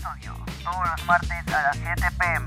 todos los martes a las 7 pm.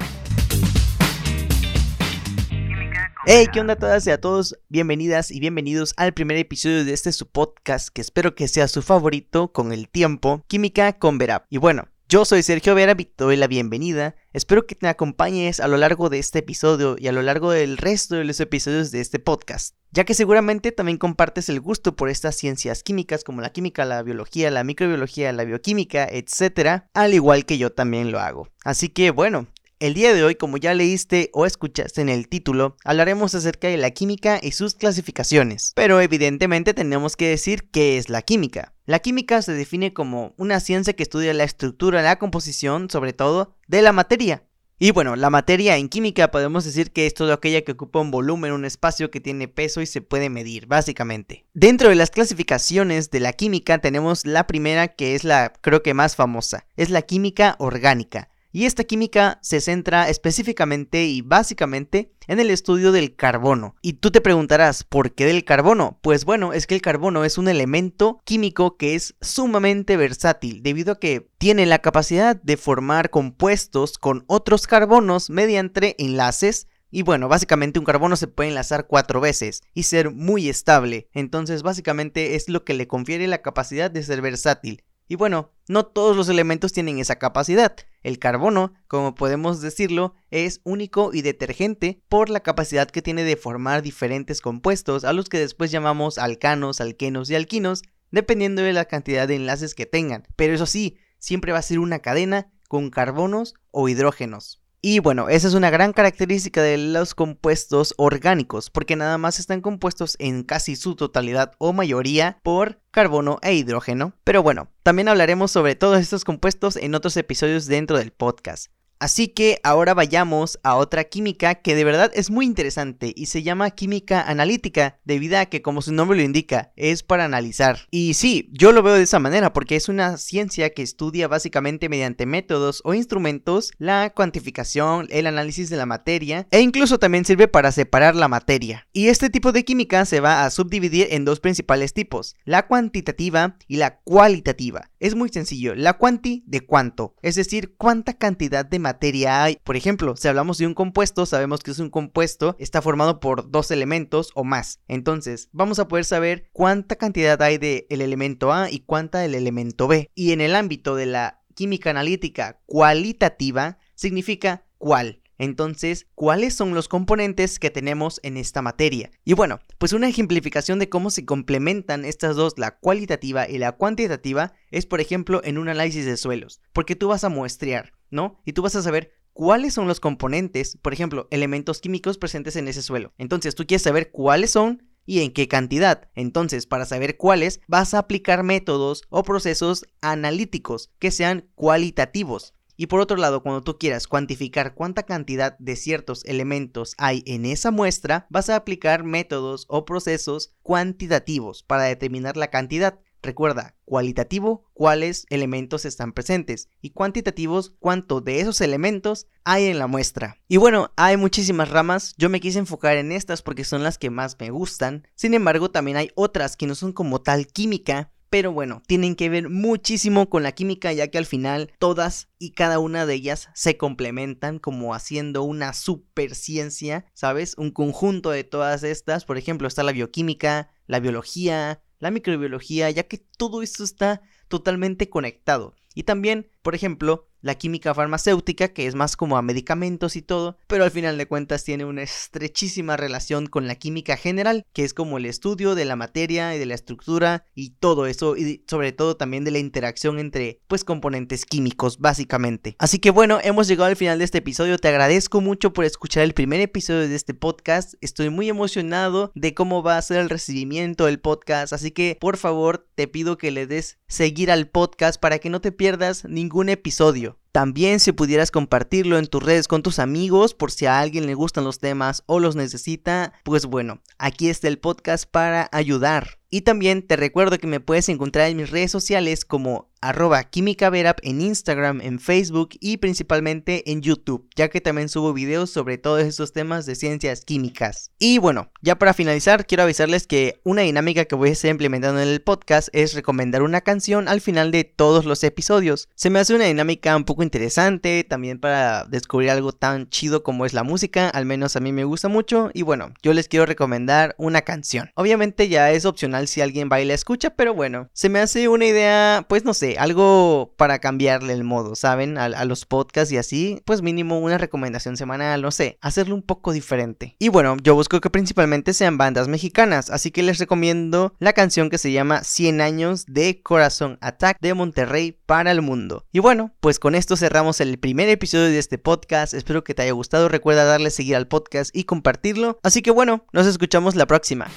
Hey, ¿qué onda a todas y a todos? Bienvenidas y bienvenidos al primer episodio de este su podcast que espero que sea su favorito con el tiempo, Química con Verap. Y bueno, yo soy Sergio Vera y te doy la bienvenida. Espero que te acompañes a lo largo de este episodio y a lo largo del resto de los episodios de este podcast, ya que seguramente también compartes el gusto por estas ciencias químicas como la química, la biología, la microbiología, la bioquímica, etc., al igual que yo también lo hago. Así que bueno, el día de hoy, como ya leíste o escuchaste en el título, hablaremos acerca de la química y sus clasificaciones. Pero evidentemente tenemos que decir qué es la química. La química se define como una ciencia que estudia la estructura, la composición, sobre todo, de la materia. Y bueno, la materia en química podemos decir que es todo aquella que ocupa un volumen, un espacio que tiene peso y se puede medir, básicamente. Dentro de las clasificaciones de la química tenemos la primera que es la creo que más famosa, es la química orgánica. Y esta química se centra específicamente y básicamente en el estudio del carbono. Y tú te preguntarás, ¿por qué del carbono? Pues bueno, es que el carbono es un elemento químico que es sumamente versátil, debido a que tiene la capacidad de formar compuestos con otros carbonos mediante enlaces y bueno, básicamente un carbono se puede enlazar cuatro veces y ser muy estable. Entonces básicamente es lo que le confiere la capacidad de ser versátil. Y bueno, no todos los elementos tienen esa capacidad. El carbono, como podemos decirlo, es único y detergente por la capacidad que tiene de formar diferentes compuestos a los que después llamamos alcanos, alquenos y alquinos, dependiendo de la cantidad de enlaces que tengan. Pero eso sí, siempre va a ser una cadena con carbonos o hidrógenos. Y bueno, esa es una gran característica de los compuestos orgánicos, porque nada más están compuestos en casi su totalidad o mayoría por carbono e hidrógeno. Pero bueno, también hablaremos sobre todos estos compuestos en otros episodios dentro del podcast. Así que ahora vayamos a otra química que de verdad es muy interesante y se llama química analítica, debido a que como su nombre lo indica, es para analizar. Y sí, yo lo veo de esa manera porque es una ciencia que estudia básicamente mediante métodos o instrumentos la cuantificación, el análisis de la materia e incluso también sirve para separar la materia. Y este tipo de química se va a subdividir en dos principales tipos, la cuantitativa y la cualitativa. Es muy sencillo, la cuanti de cuánto, es decir, cuánta cantidad de materia hay. Por ejemplo, si hablamos de un compuesto, sabemos que es un compuesto, está formado por dos elementos o más. Entonces, vamos a poder saber cuánta cantidad hay del el elemento A y cuánta del elemento B. Y en el ámbito de la química analítica cualitativa, significa cuál. Entonces, ¿cuáles son los componentes que tenemos en esta materia? Y bueno, pues una ejemplificación de cómo se complementan estas dos, la cualitativa y la cuantitativa, es por ejemplo en un análisis de suelos, porque tú vas a muestrear, ¿no? Y tú vas a saber cuáles son los componentes, por ejemplo, elementos químicos presentes en ese suelo. Entonces, tú quieres saber cuáles son y en qué cantidad. Entonces, para saber cuáles, vas a aplicar métodos o procesos analíticos que sean cualitativos. Y por otro lado, cuando tú quieras cuantificar cuánta cantidad de ciertos elementos hay en esa muestra, vas a aplicar métodos o procesos cuantitativos para determinar la cantidad. Recuerda, cualitativo, cuáles elementos están presentes y cuantitativos, cuánto de esos elementos hay en la muestra. Y bueno, hay muchísimas ramas, yo me quise enfocar en estas porque son las que más me gustan. Sin embargo, también hay otras que no son como tal química, pero bueno, tienen que ver muchísimo con la química ya que al final todas y cada una de ellas se complementan como haciendo una super ciencia, ¿sabes? Un conjunto de todas estas, por ejemplo, está la bioquímica, la biología, la microbiología, ya que todo esto está totalmente conectado. Y también, por ejemplo, la química farmacéutica, que es más como a medicamentos y todo, pero al final de cuentas tiene una estrechísima relación con la química general, que es como el estudio de la materia y de la estructura y todo eso, y sobre todo también de la interacción entre, pues, componentes químicos, básicamente. Así que bueno, hemos llegado al final de este episodio, te agradezco mucho por escuchar el primer episodio de este podcast, estoy muy emocionado de cómo va a ser el recibimiento del podcast, así que por favor te pido que le des seguir al podcast para que no te pierdas ningún episodio. También si pudieras compartirlo en tus redes con tus amigos por si a alguien le gustan los temas o los necesita, pues bueno, aquí está el podcast para ayudar. Y también te recuerdo que me puedes encontrar en mis redes sociales como arroba químicaverap en Instagram, en Facebook y principalmente en YouTube, ya que también subo videos sobre todos estos temas de ciencias químicas. Y bueno, ya para finalizar, quiero avisarles que una dinámica que voy a estar implementando en el podcast es recomendar una canción al final de todos los episodios. Se me hace una dinámica un poco interesante, también para descubrir algo tan chido como es la música, al menos a mí me gusta mucho. Y bueno, yo les quiero recomendar una canción. Obviamente ya es opcional si alguien baila escucha, pero bueno, se me hace una idea, pues no sé, algo para cambiarle el modo, ¿saben? A, a los podcasts y así, pues mínimo una recomendación semanal, no sé, hacerlo un poco diferente. Y bueno, yo busco que principalmente sean bandas mexicanas, así que les recomiendo la canción que se llama 100 años de Corazón Attack de Monterrey para el mundo. Y bueno, pues con esto cerramos el primer episodio de este podcast, espero que te haya gustado, recuerda darle seguir al podcast y compartirlo, así que bueno, nos escuchamos la próxima.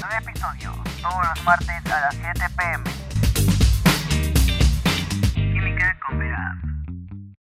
Nuevo episodio, todos los martes a las 7 pm.